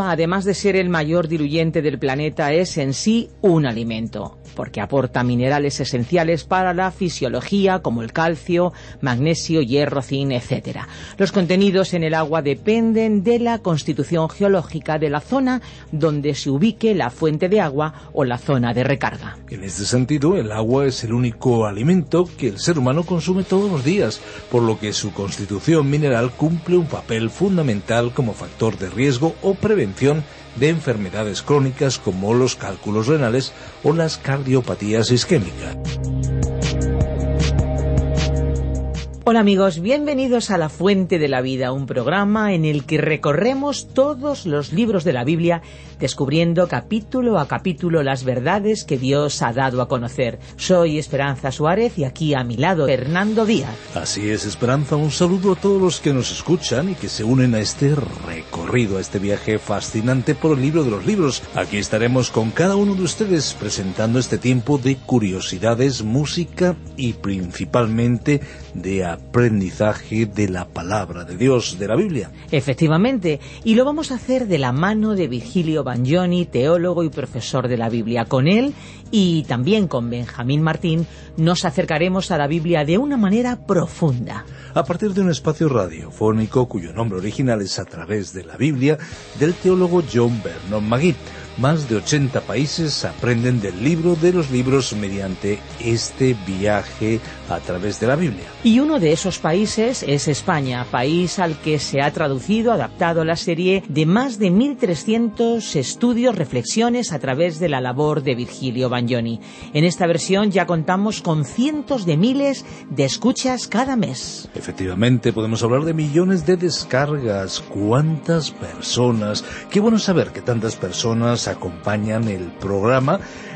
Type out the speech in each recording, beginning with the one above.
Además de ser el mayor diluyente del planeta, es en sí un alimento porque aporta minerales esenciales para la fisiología como el calcio, magnesio, hierro, zinc, etc. Los contenidos en el agua dependen de la constitución geológica de la zona donde se ubique la fuente de agua o la zona de recarga. En este sentido, el agua es el único alimento que el ser humano consume todos los días, por lo que su constitución mineral cumple un papel fundamental como factor de riesgo o prevención de enfermedades crónicas como los cálculos renales o las cardiopatías isquémicas. Hola amigos, bienvenidos a La Fuente de la Vida, un programa en el que recorremos todos los libros de la Biblia descubriendo capítulo a capítulo las verdades que Dios ha dado a conocer. Soy Esperanza Suárez y aquí a mi lado Fernando Díaz. Así es, Esperanza, un saludo a todos los que nos escuchan y que se unen a este recorrido, a este viaje fascinante por el libro de los libros. Aquí estaremos con cada uno de ustedes presentando este tiempo de curiosidades, música y principalmente de aprendizaje de la palabra de Dios, de la Biblia. Efectivamente, y lo vamos a hacer de la mano de Virgilio Bagnoni, teólogo y profesor de la Biblia. Con él y también con Benjamín Martín nos acercaremos a la Biblia de una manera profunda. A partir de un espacio radiofónico cuyo nombre original es A través de la Biblia del teólogo John Vernon Magui más de 80 países aprenden del libro de los libros mediante este viaje a través de la Biblia. Y uno de esos países es España, país al que se ha traducido, adaptado la serie de más de 1.300 estudios, reflexiones a través de la labor de Virgilio Bagnoni. En esta versión ya contamos con cientos de miles de escuchas cada mes. Efectivamente, podemos hablar de millones de descargas. ¿Cuántas personas? Qué bueno saber que tantas personas acompañan el programa.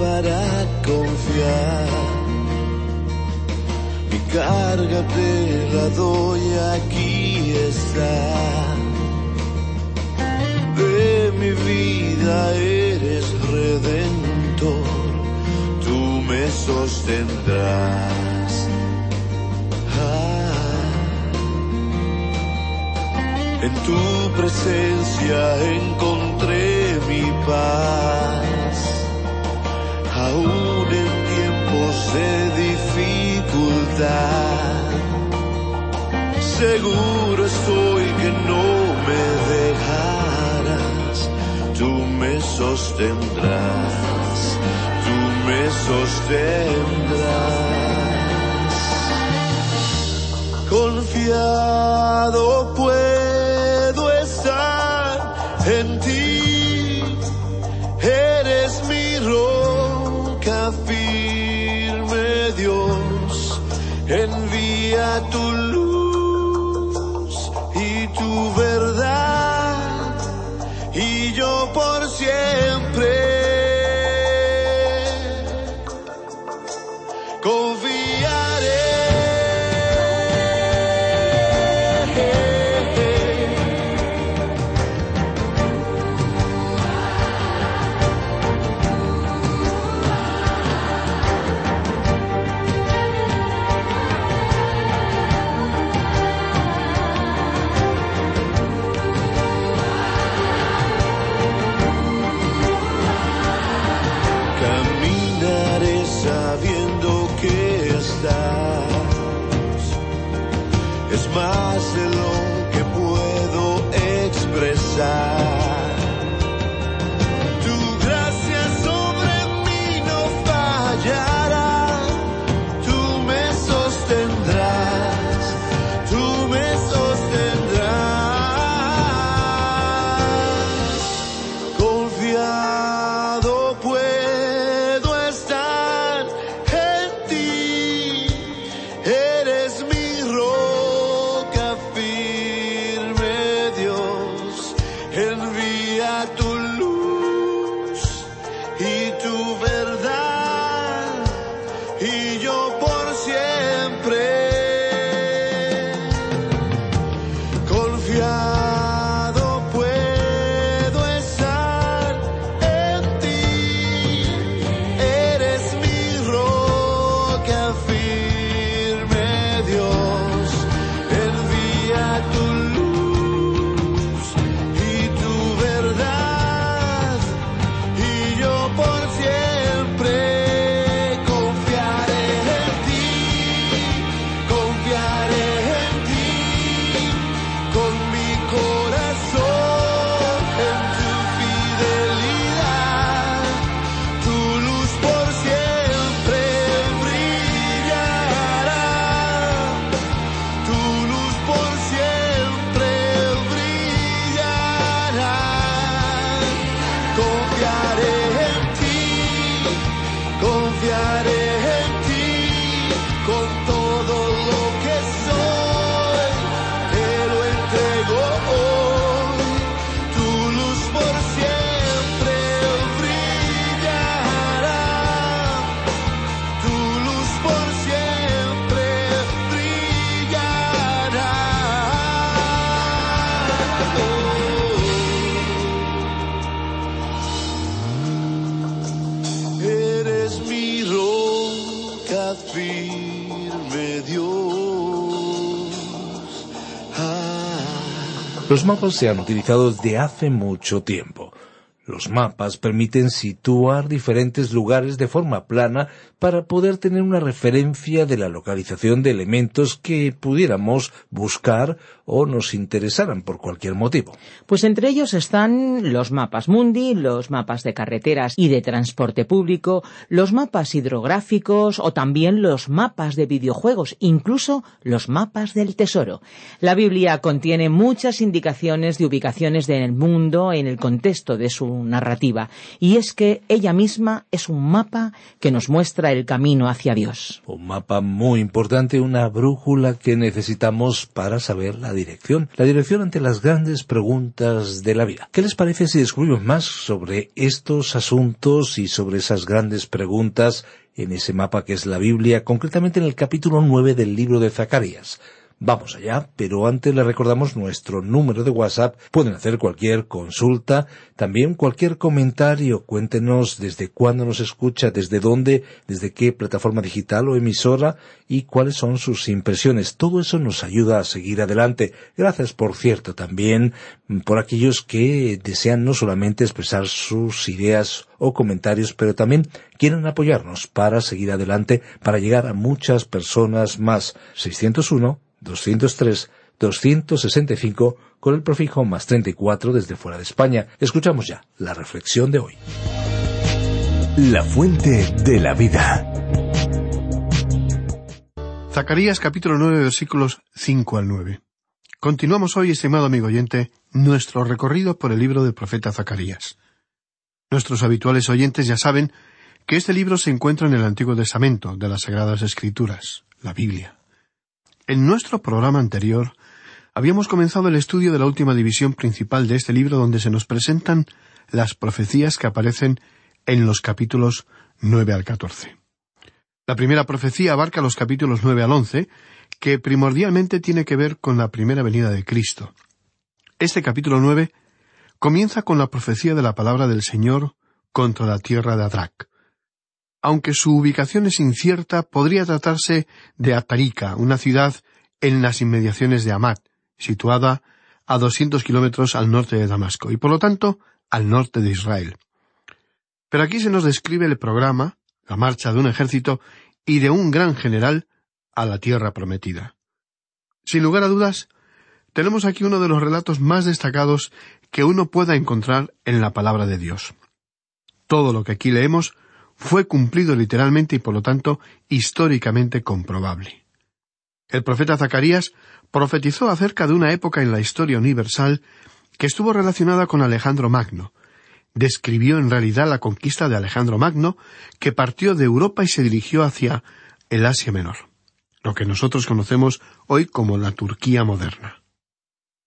Para confiar. Mi carga te la doy, aquí está. De mi vida eres redentor, tú me sostendrás. Ah. En tu presencia encontré mi paz, aún en tiempos de dificultad. Seguro estoy que no me dejarás, tú me sostendrás, tú me sostendrás. Confiado puedo Envía tu luz Los mapas se han utilizado desde hace mucho tiempo. Los mapas permiten situar diferentes lugares de forma plana para poder tener una referencia de la localización de elementos que pudiéramos buscar o nos interesaran por cualquier motivo. Pues entre ellos están los mapas mundi, los mapas de carreteras y de transporte público, los mapas hidrográficos o también los mapas de videojuegos, incluso los mapas del tesoro. La Biblia contiene muchas indicaciones de ubicaciones del mundo en el contexto de su narrativa, y es que ella misma es un mapa que nos muestra el camino hacia Dios. Un mapa muy importante, una brújula que necesitamos para saber la La dirección ante las grandes preguntas de la vida. ¿Qué les parece si descubrimos más sobre estos asuntos y sobre esas grandes preguntas en ese mapa que es la Biblia, concretamente en el capítulo 9 del libro de Zacarías? Vamos allá, pero antes le recordamos nuestro número de WhatsApp. Pueden hacer cualquier consulta, también cualquier comentario. Cuéntenos desde cuándo nos escucha, desde dónde, desde qué plataforma digital o emisora y cuáles son sus impresiones. Todo eso nos ayuda a seguir adelante. Gracias, por cierto, también por aquellos que desean no solamente expresar sus ideas o comentarios, pero también quieren apoyarnos para seguir adelante, para llegar a muchas personas más. 601 203 265 con el prefijo más 34 desde fuera de España. Escuchamos ya la reflexión de hoy. La fuente de la vida. Zacarías capítulo 9 versículos 5 al 9. Continuamos hoy, estimado amigo oyente, nuestro recorrido por el libro del profeta Zacarías. Nuestros habituales oyentes ya saben que este libro se encuentra en el Antiguo Testamento de las Sagradas Escrituras, la Biblia. En nuestro programa anterior habíamos comenzado el estudio de la última división principal de este libro donde se nos presentan las profecías que aparecen en los capítulos nueve al catorce. La primera profecía abarca los capítulos nueve al once, que primordialmente tiene que ver con la primera venida de Cristo. Este capítulo nueve comienza con la profecía de la palabra del Señor contra la tierra de Adrak. Aunque su ubicación es incierta, podría tratarse de Atarica, una ciudad en las inmediaciones de Amat, situada a doscientos kilómetros al norte de Damasco, y por lo tanto al norte de Israel. Pero aquí se nos describe el programa, la marcha de un ejército y de un gran general a la tierra prometida. Sin lugar a dudas, tenemos aquí uno de los relatos más destacados que uno pueda encontrar en la palabra de Dios. Todo lo que aquí leemos fue cumplido literalmente y por lo tanto históricamente comprobable. El profeta Zacarías profetizó acerca de una época en la historia universal que estuvo relacionada con Alejandro Magno. Describió en realidad la conquista de Alejandro Magno, que partió de Europa y se dirigió hacia el Asia Menor, lo que nosotros conocemos hoy como la Turquía moderna.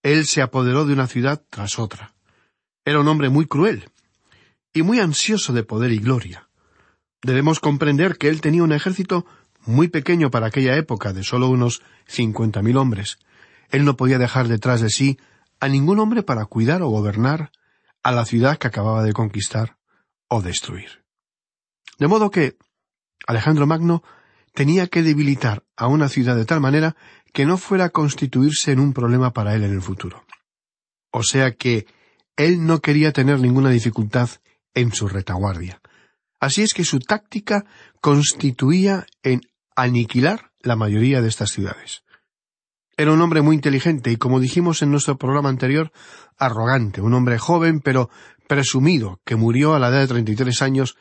Él se apoderó de una ciudad tras otra. Era un hombre muy cruel y muy ansioso de poder y gloria. Debemos comprender que él tenía un ejército muy pequeño para aquella época, de solo unos cincuenta mil hombres. Él no podía dejar detrás de sí a ningún hombre para cuidar o gobernar a la ciudad que acababa de conquistar o destruir. De modo que Alejandro Magno tenía que debilitar a una ciudad de tal manera que no fuera a constituirse en un problema para él en el futuro. O sea que él no quería tener ninguna dificultad en su retaguardia. Así es que su táctica constituía en aniquilar la mayoría de estas ciudades. Era un hombre muy inteligente y, como dijimos en nuestro programa anterior, arrogante, un hombre joven pero presumido, que murió a la edad de treinta y tres años,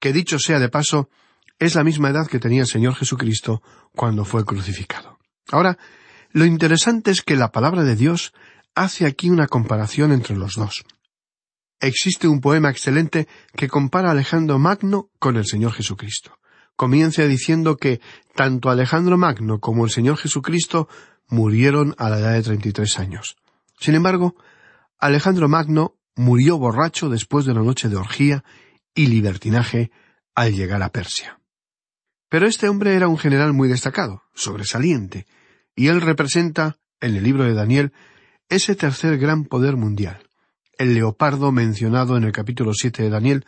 que dicho sea de paso, es la misma edad que tenía el Señor Jesucristo cuando fue crucificado. Ahora, lo interesante es que la palabra de Dios hace aquí una comparación entre los dos. Existe un poema excelente que compara Alejandro Magno con el Señor Jesucristo. Comienza diciendo que tanto Alejandro Magno como el Señor Jesucristo murieron a la edad de treinta y tres años. Sin embargo, Alejandro Magno murió borracho después de una noche de orgía y libertinaje al llegar a Persia. Pero este hombre era un general muy destacado, sobresaliente, y él representa, en el libro de Daniel, ese tercer gran poder mundial, el leopardo mencionado en el capítulo siete de Daniel,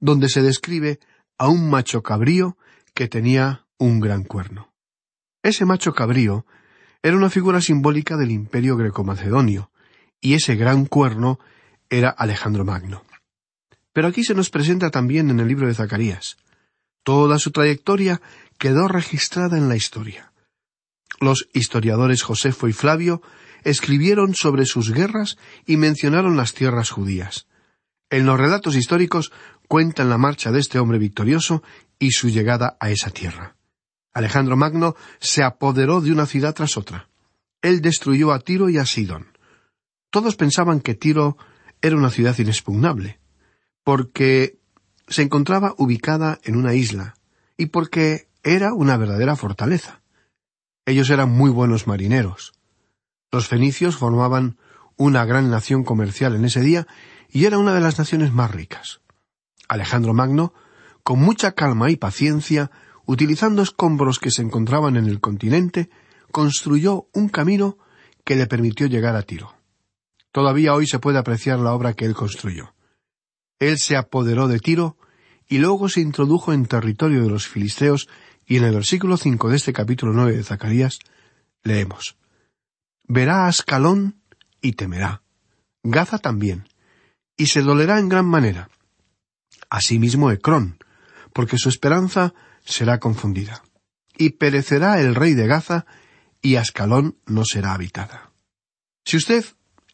donde se describe a un macho cabrío que tenía un gran cuerno. Ese macho cabrío era una figura simbólica del imperio greco-macedonio, y ese gran cuerno era Alejandro Magno. Pero aquí se nos presenta también en el libro de Zacarías. Toda su trayectoria quedó registrada en la historia. Los historiadores Josefo y Flavio escribieron sobre sus guerras y mencionaron las tierras judías. En los relatos históricos cuentan la marcha de este hombre victorioso y su llegada a esa tierra. Alejandro Magno se apoderó de una ciudad tras otra. Él destruyó a Tiro y a Sidón. Todos pensaban que Tiro era una ciudad inexpugnable, porque se encontraba ubicada en una isla, y porque era una verdadera fortaleza. Ellos eran muy buenos marineros. Los fenicios formaban una gran nación comercial en ese día y era una de las naciones más ricas. Alejandro Magno, con mucha calma y paciencia, utilizando escombros que se encontraban en el continente, construyó un camino que le permitió llegar a Tiro. Todavía hoy se puede apreciar la obra que él construyó. Él se apoderó de Tiro y luego se introdujo en territorio de los filisteos y en el versículo cinco de este capítulo nueve de Zacarías leemos Verá Ascalón y temerá, Gaza también, y se dolerá en gran manera. Asimismo Ecrón, porque su esperanza será confundida. Y perecerá el rey de Gaza, y Ascalón no será habitada. Si usted,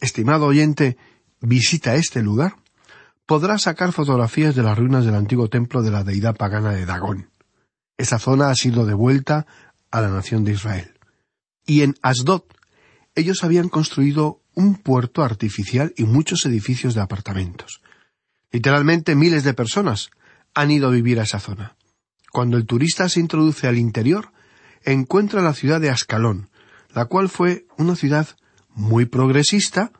estimado oyente, visita este lugar, podrá sacar fotografías de las ruinas del antiguo templo de la deidad pagana de Dagón. Esa zona ha sido devuelta a la nación de Israel. Y en Asdod, ellos habían construido un puerto artificial y muchos edificios de apartamentos. Literalmente miles de personas han ido a vivir a esa zona. Cuando el turista se introduce al interior, encuentra la ciudad de Ascalón, la cual fue una ciudad muy progresista,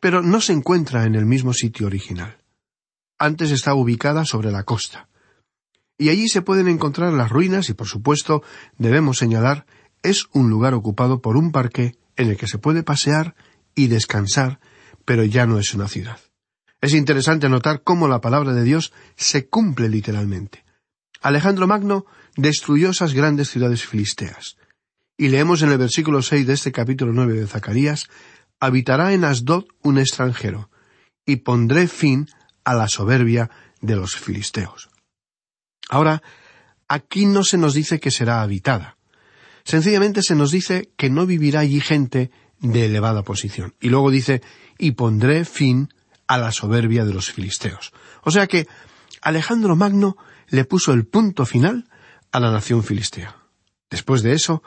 pero no se encuentra en el mismo sitio original. Antes estaba ubicada sobre la costa. Y allí se pueden encontrar las ruinas y, por supuesto, debemos señalar, es un lugar ocupado por un parque en el que se puede pasear y descansar, pero ya no es una ciudad. Es interesante notar cómo la palabra de Dios se cumple literalmente. Alejandro Magno destruyó esas grandes ciudades filisteas. Y leemos en el versículo seis de este capítulo nueve de Zacarías Habitará en Asdod un extranjero, y pondré fin a la soberbia de los filisteos. Ahora, aquí no se nos dice que será habitada. Sencillamente se nos dice que no vivirá allí gente de elevada posición. Y luego dice, y pondré fin a la soberbia de los filisteos. O sea que Alejandro Magno le puso el punto final a la nación filistea. Después de eso,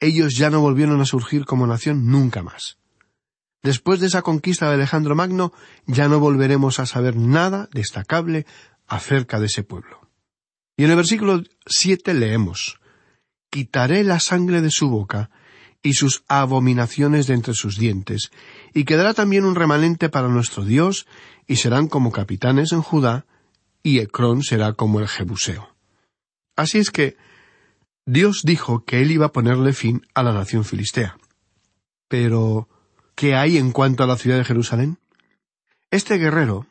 ellos ya no volvieron a surgir como nación nunca más. Después de esa conquista de Alejandro Magno, ya no volveremos a saber nada destacable acerca de ese pueblo. Y en el versículo siete leemos Quitaré la sangre de su boca y sus abominaciones de entre sus dientes, y quedará también un remanente para nuestro Dios, y serán como capitanes en Judá, y Ecrón será como el Jebuseo. Así es que Dios dijo que él iba a ponerle fin a la nación filistea. Pero que hay en cuanto a la ciudad de Jerusalén? Este guerrero,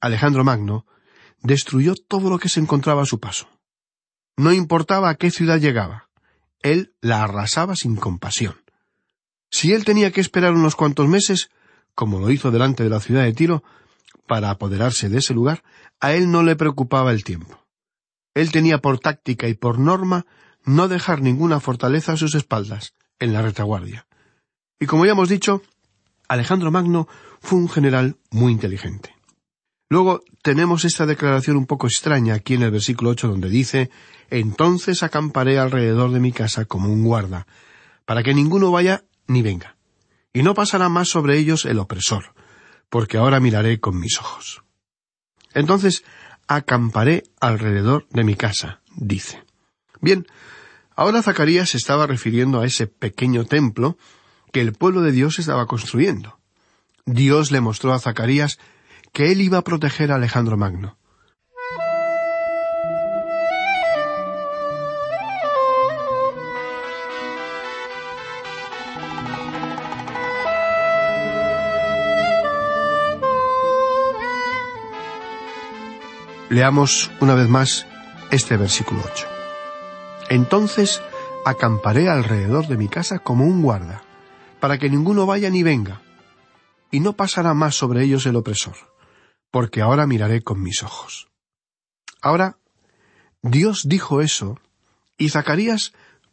Alejandro Magno, destruyó todo lo que se encontraba a su paso. No importaba a qué ciudad llegaba, él la arrasaba sin compasión. Si él tenía que esperar unos cuantos meses, como lo hizo delante de la ciudad de Tiro, para apoderarse de ese lugar, a él no le preocupaba el tiempo. Él tenía por táctica y por norma no dejar ninguna fortaleza a sus espaldas, en la retaguardia. Y como ya hemos dicho, Alejandro Magno fue un general muy inteligente. Luego tenemos esta declaración un poco extraña aquí en el versículo ocho donde dice Entonces acamparé alrededor de mi casa como un guarda, para que ninguno vaya ni venga. Y no pasará más sobre ellos el opresor, porque ahora miraré con mis ojos. Entonces acamparé alrededor de mi casa, dice. Bien, ahora Zacarías estaba refiriendo a ese pequeño templo que el pueblo de Dios estaba construyendo. Dios le mostró a Zacarías que él iba a proteger a Alejandro Magno. Leamos una vez más este versículo 8. Entonces acamparé alrededor de mi casa como un guarda, para que ninguno vaya ni venga, y no pasará más sobre ellos el opresor porque ahora miraré con mis ojos. Ahora, Dios dijo eso, y Zacarías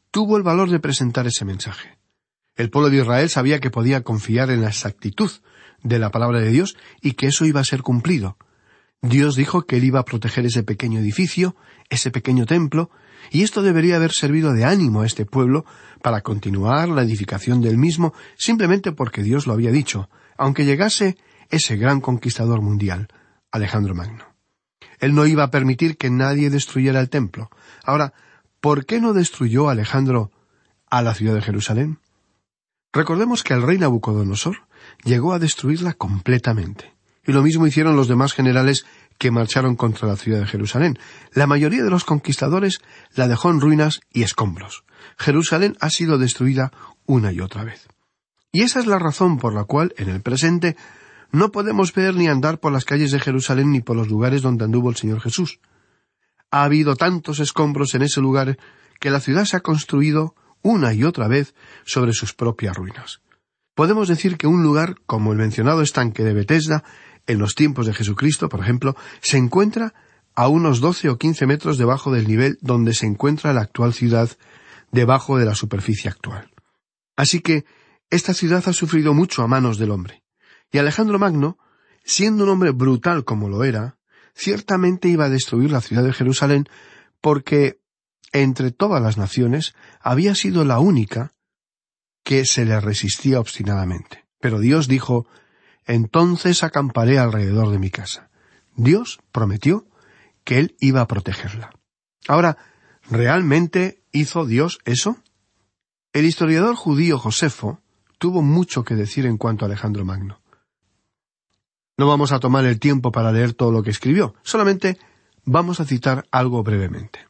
tuvo el valor de presentar ese mensaje. El pueblo de Israel sabía que podía confiar en la exactitud de la palabra de Dios y que eso iba a ser cumplido. Dios dijo que él iba a proteger ese pequeño edificio, ese pequeño templo, y esto debería haber servido de ánimo a este pueblo para continuar la edificación del mismo simplemente porque Dios lo había dicho, aunque llegase ese gran conquistador mundial, Alejandro Magno. Él no iba a permitir que nadie destruyera el templo. Ahora, ¿por qué no destruyó Alejandro a la ciudad de Jerusalén? Recordemos que el rey Nabucodonosor llegó a destruirla completamente. Y lo mismo hicieron los demás generales que marcharon contra la ciudad de Jerusalén. La mayoría de los conquistadores la dejó en ruinas y escombros. Jerusalén ha sido destruida una y otra vez. Y esa es la razón por la cual, en el presente, no podemos ver ni andar por las calles de Jerusalén ni por los lugares donde anduvo el Señor Jesús. Ha habido tantos escombros en ese lugar que la ciudad se ha construido una y otra vez sobre sus propias ruinas. Podemos decir que un lugar como el mencionado estanque de Bethesda, en los tiempos de Jesucristo, por ejemplo, se encuentra a unos doce o quince metros debajo del nivel donde se encuentra la actual ciudad, debajo de la superficie actual. Así que esta ciudad ha sufrido mucho a manos del hombre. Y Alejandro Magno, siendo un hombre brutal como lo era, ciertamente iba a destruir la ciudad de Jerusalén porque, entre todas las naciones, había sido la única que se le resistía obstinadamente. Pero Dios dijo, entonces acamparé alrededor de mi casa. Dios prometió que él iba a protegerla. Ahora, ¿realmente hizo Dios eso? El historiador judío Josefo tuvo mucho que decir en cuanto a Alejandro Magno. No vamos a tomar el tiempo para leer todo lo que escribió, solamente vamos a citar algo brevemente.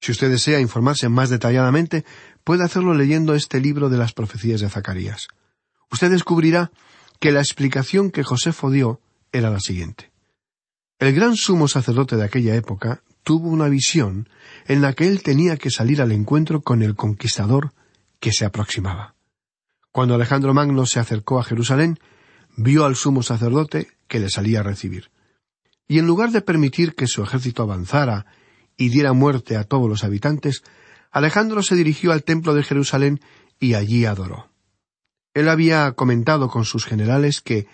Si usted desea informarse más detalladamente, puede hacerlo leyendo este libro de las profecías de Zacarías. Usted descubrirá que la explicación que Josefo dio era la siguiente. El gran sumo sacerdote de aquella época tuvo una visión en la que él tenía que salir al encuentro con el conquistador que se aproximaba. Cuando Alejandro Magno se acercó a Jerusalén, vio al sumo sacerdote que le salía a recibir. Y en lugar de permitir que su ejército avanzara y diera muerte a todos los habitantes, Alejandro se dirigió al templo de Jerusalén y allí adoró. Él había comentado con sus generales que,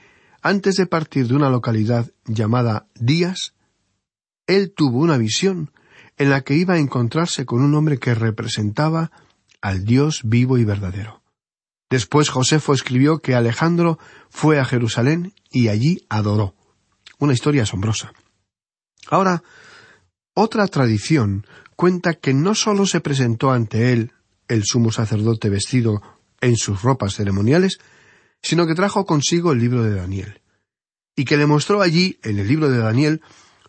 antes de partir de una localidad llamada Días, él tuvo una visión en la que iba a encontrarse con un hombre que representaba al Dios vivo y verdadero. Después Josefo escribió que Alejandro fue a Jerusalén y allí adoró. Una historia asombrosa. Ahora, otra tradición cuenta que no sólo se presentó ante él el sumo sacerdote vestido en sus ropas ceremoniales, sino que trajo consigo el libro de Daniel, y que le mostró allí, en el libro de Daniel,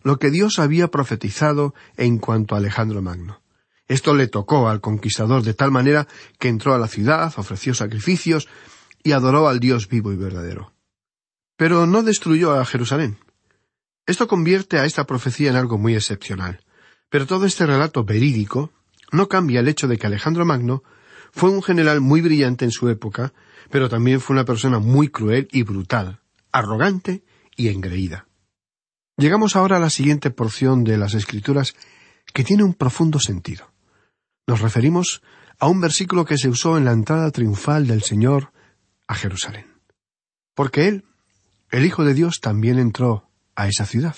lo que Dios había profetizado en cuanto a Alejandro Magno. Esto le tocó al conquistador de tal manera que entró a la ciudad, ofreció sacrificios y adoró al Dios vivo y verdadero. Pero no destruyó a Jerusalén. Esto convierte a esta profecía en algo muy excepcional. Pero todo este relato verídico no cambia el hecho de que Alejandro Magno fue un general muy brillante en su época, pero también fue una persona muy cruel y brutal, arrogante y engreída. Llegamos ahora a la siguiente porción de las Escrituras que tiene un profundo sentido. Nos referimos a un versículo que se usó en la entrada triunfal del Señor a Jerusalén. Porque Él, el Hijo de Dios, también entró a esa ciudad.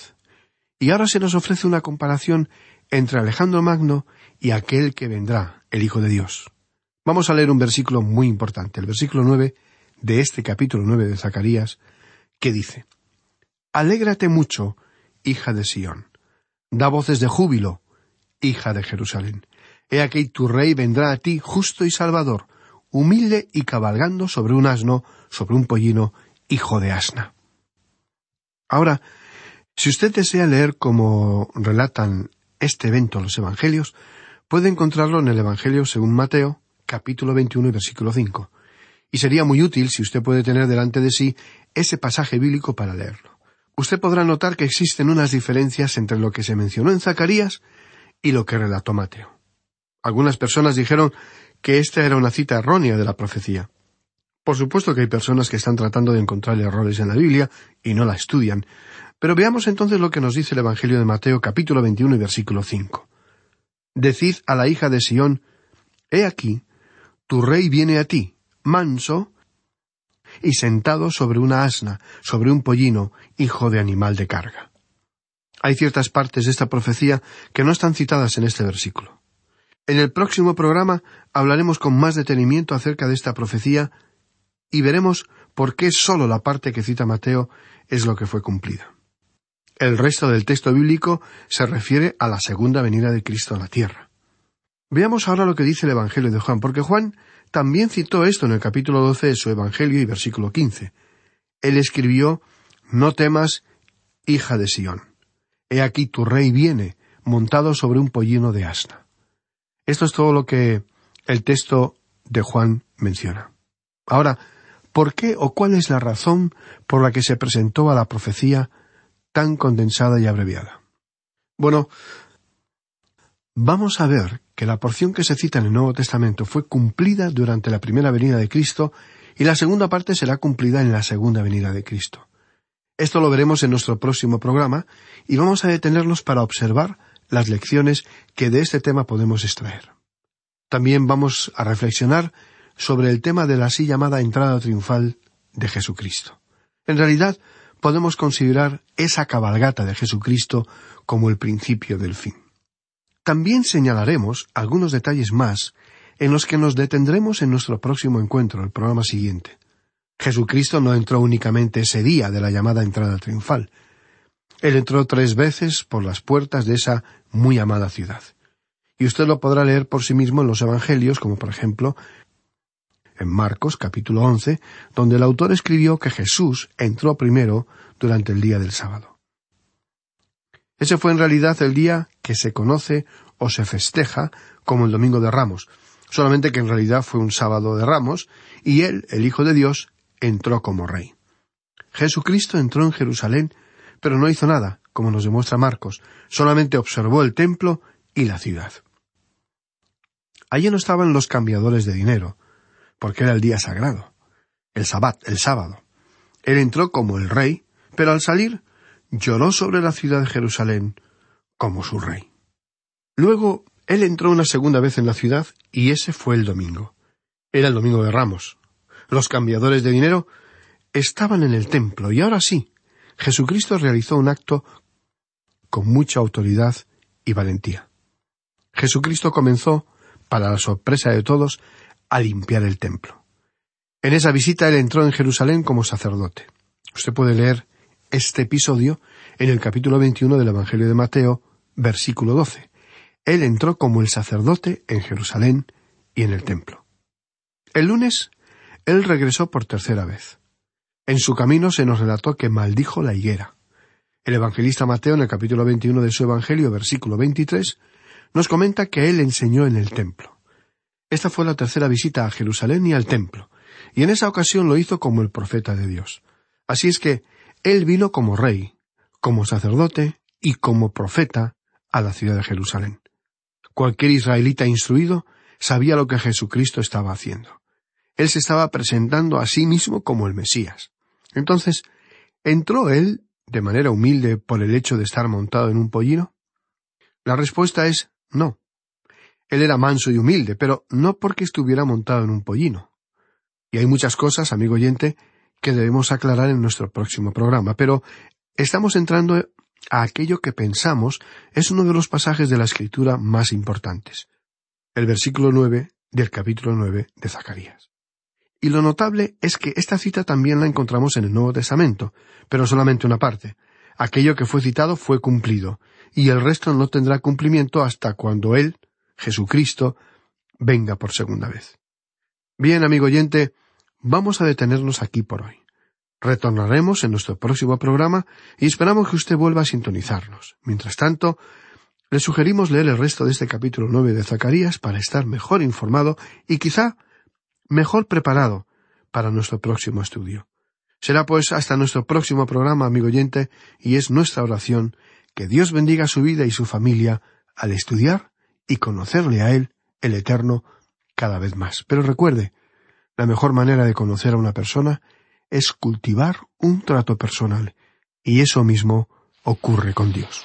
Y ahora se nos ofrece una comparación entre Alejandro Magno y aquel que vendrá, el Hijo de Dios. Vamos a leer un versículo muy importante, el versículo nueve de este capítulo nueve de Zacarías, que dice Alégrate mucho, hija de Sión. Da voces de júbilo, hija de Jerusalén. He aquí tu rey vendrá a ti justo y salvador, humilde y cabalgando sobre un asno, sobre un pollino, hijo de asna. Ahora, si usted desea leer cómo relatan este evento los Evangelios, puede encontrarlo en el Evangelio según Mateo, capítulo 21 y versículo 5. Y sería muy útil si usted puede tener delante de sí ese pasaje bíblico para leerlo. Usted podrá notar que existen unas diferencias entre lo que se mencionó en Zacarías y lo que relató Mateo. Algunas personas dijeron que esta era una cita errónea de la profecía. Por supuesto que hay personas que están tratando de encontrar errores en la Biblia y no la estudian, pero veamos entonces lo que nos dice el Evangelio de Mateo capítulo 21 y versículo 5. Decid a la hija de Sión, He aquí, tu rey viene a ti, manso, y sentado sobre una asna, sobre un pollino, hijo de animal de carga. Hay ciertas partes de esta profecía que no están citadas en este versículo. En el próximo programa hablaremos con más detenimiento acerca de esta profecía y veremos por qué sólo la parte que cita Mateo es lo que fue cumplida. El resto del texto bíblico se refiere a la segunda venida de Cristo a la tierra. Veamos ahora lo que dice el Evangelio de Juan, porque Juan también citó esto en el capítulo doce de su Evangelio y versículo quince. Él escribió No temas, hija de Sión. He aquí tu rey viene, montado sobre un pollino de asna. Esto es todo lo que el texto de Juan menciona. Ahora, ¿por qué o cuál es la razón por la que se presentó a la profecía tan condensada y abreviada? Bueno, vamos a ver que la porción que se cita en el Nuevo Testamento fue cumplida durante la primera venida de Cristo y la segunda parte será cumplida en la segunda venida de Cristo. Esto lo veremos en nuestro próximo programa y vamos a detenernos para observar las lecciones que de este tema podemos extraer. También vamos a reflexionar sobre el tema de la así llamada entrada triunfal de Jesucristo. En realidad, podemos considerar esa cabalgata de Jesucristo como el principio del fin. También señalaremos algunos detalles más en los que nos detendremos en nuestro próximo encuentro, el programa siguiente. Jesucristo no entró únicamente ese día de la llamada entrada triunfal. Él entró tres veces por las puertas de esa muy amada ciudad. Y usted lo podrá leer por sí mismo en los Evangelios, como por ejemplo en Marcos capítulo once, donde el autor escribió que Jesús entró primero durante el día del sábado. Ese fue en realidad el día que se conoce o se festeja como el Domingo de Ramos, solamente que en realidad fue un sábado de Ramos, y él, el Hijo de Dios, entró como rey. Jesucristo entró en Jerusalén, pero no hizo nada, como nos demuestra Marcos, solamente observó el templo y la ciudad. Allí no estaban los cambiadores de dinero, porque era el día sagrado, el sabbat, el sábado. Él entró como el rey, pero al salir lloró sobre la ciudad de Jerusalén como su rey. Luego él entró una segunda vez en la ciudad y ese fue el domingo. Era el domingo de Ramos, los cambiadores de dinero estaban en el templo y ahora sí, Jesucristo realizó un acto con mucha autoridad y valentía. Jesucristo comenzó, para la sorpresa de todos, a limpiar el templo. En esa visita él entró en Jerusalén como sacerdote. Usted puede leer este episodio en el capítulo 21 del Evangelio de Mateo, versículo 12. Él entró como el sacerdote en Jerusalén y en el templo. El lunes él regresó por tercera vez. En su camino se nos relató que maldijo la higuera. El evangelista Mateo, en el capítulo 21 de su Evangelio, versículo 23, nos comenta que él enseñó en el templo. Esta fue la tercera visita a Jerusalén y al templo, y en esa ocasión lo hizo como el profeta de Dios. Así es que él vino como rey, como sacerdote y como profeta a la ciudad de Jerusalén. Cualquier israelita instruido sabía lo que Jesucristo estaba haciendo. Él se estaba presentando a sí mismo como el Mesías. Entonces, ¿entró él de manera humilde por el hecho de estar montado en un pollino? La respuesta es no. Él era manso y humilde, pero no porque estuviera montado en un pollino. Y hay muchas cosas, amigo oyente, que debemos aclarar en nuestro próximo programa, pero estamos entrando a aquello que pensamos es uno de los pasajes de la Escritura más importantes, el versículo nueve del capítulo nueve de Zacarías. Y lo notable es que esta cita también la encontramos en el Nuevo Testamento, pero solamente una parte. Aquello que fue citado fue cumplido, y el resto no tendrá cumplimiento hasta cuando Él, Jesucristo, venga por segunda vez. Bien, amigo oyente, vamos a detenernos aquí por hoy. Retornaremos en nuestro próximo programa y esperamos que usted vuelva a sintonizarnos. Mientras tanto, le sugerimos leer el resto de este capítulo nueve de Zacarías para estar mejor informado y quizá mejor preparado para nuestro próximo estudio. Será pues hasta nuestro próximo programa, amigo oyente, y es nuestra oración que Dios bendiga su vida y su familia al estudiar y conocerle a Él, el Eterno, cada vez más. Pero recuerde, la mejor manera de conocer a una persona es cultivar un trato personal, y eso mismo ocurre con Dios.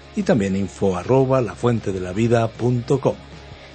y también info arroba lafuentedelavida.com.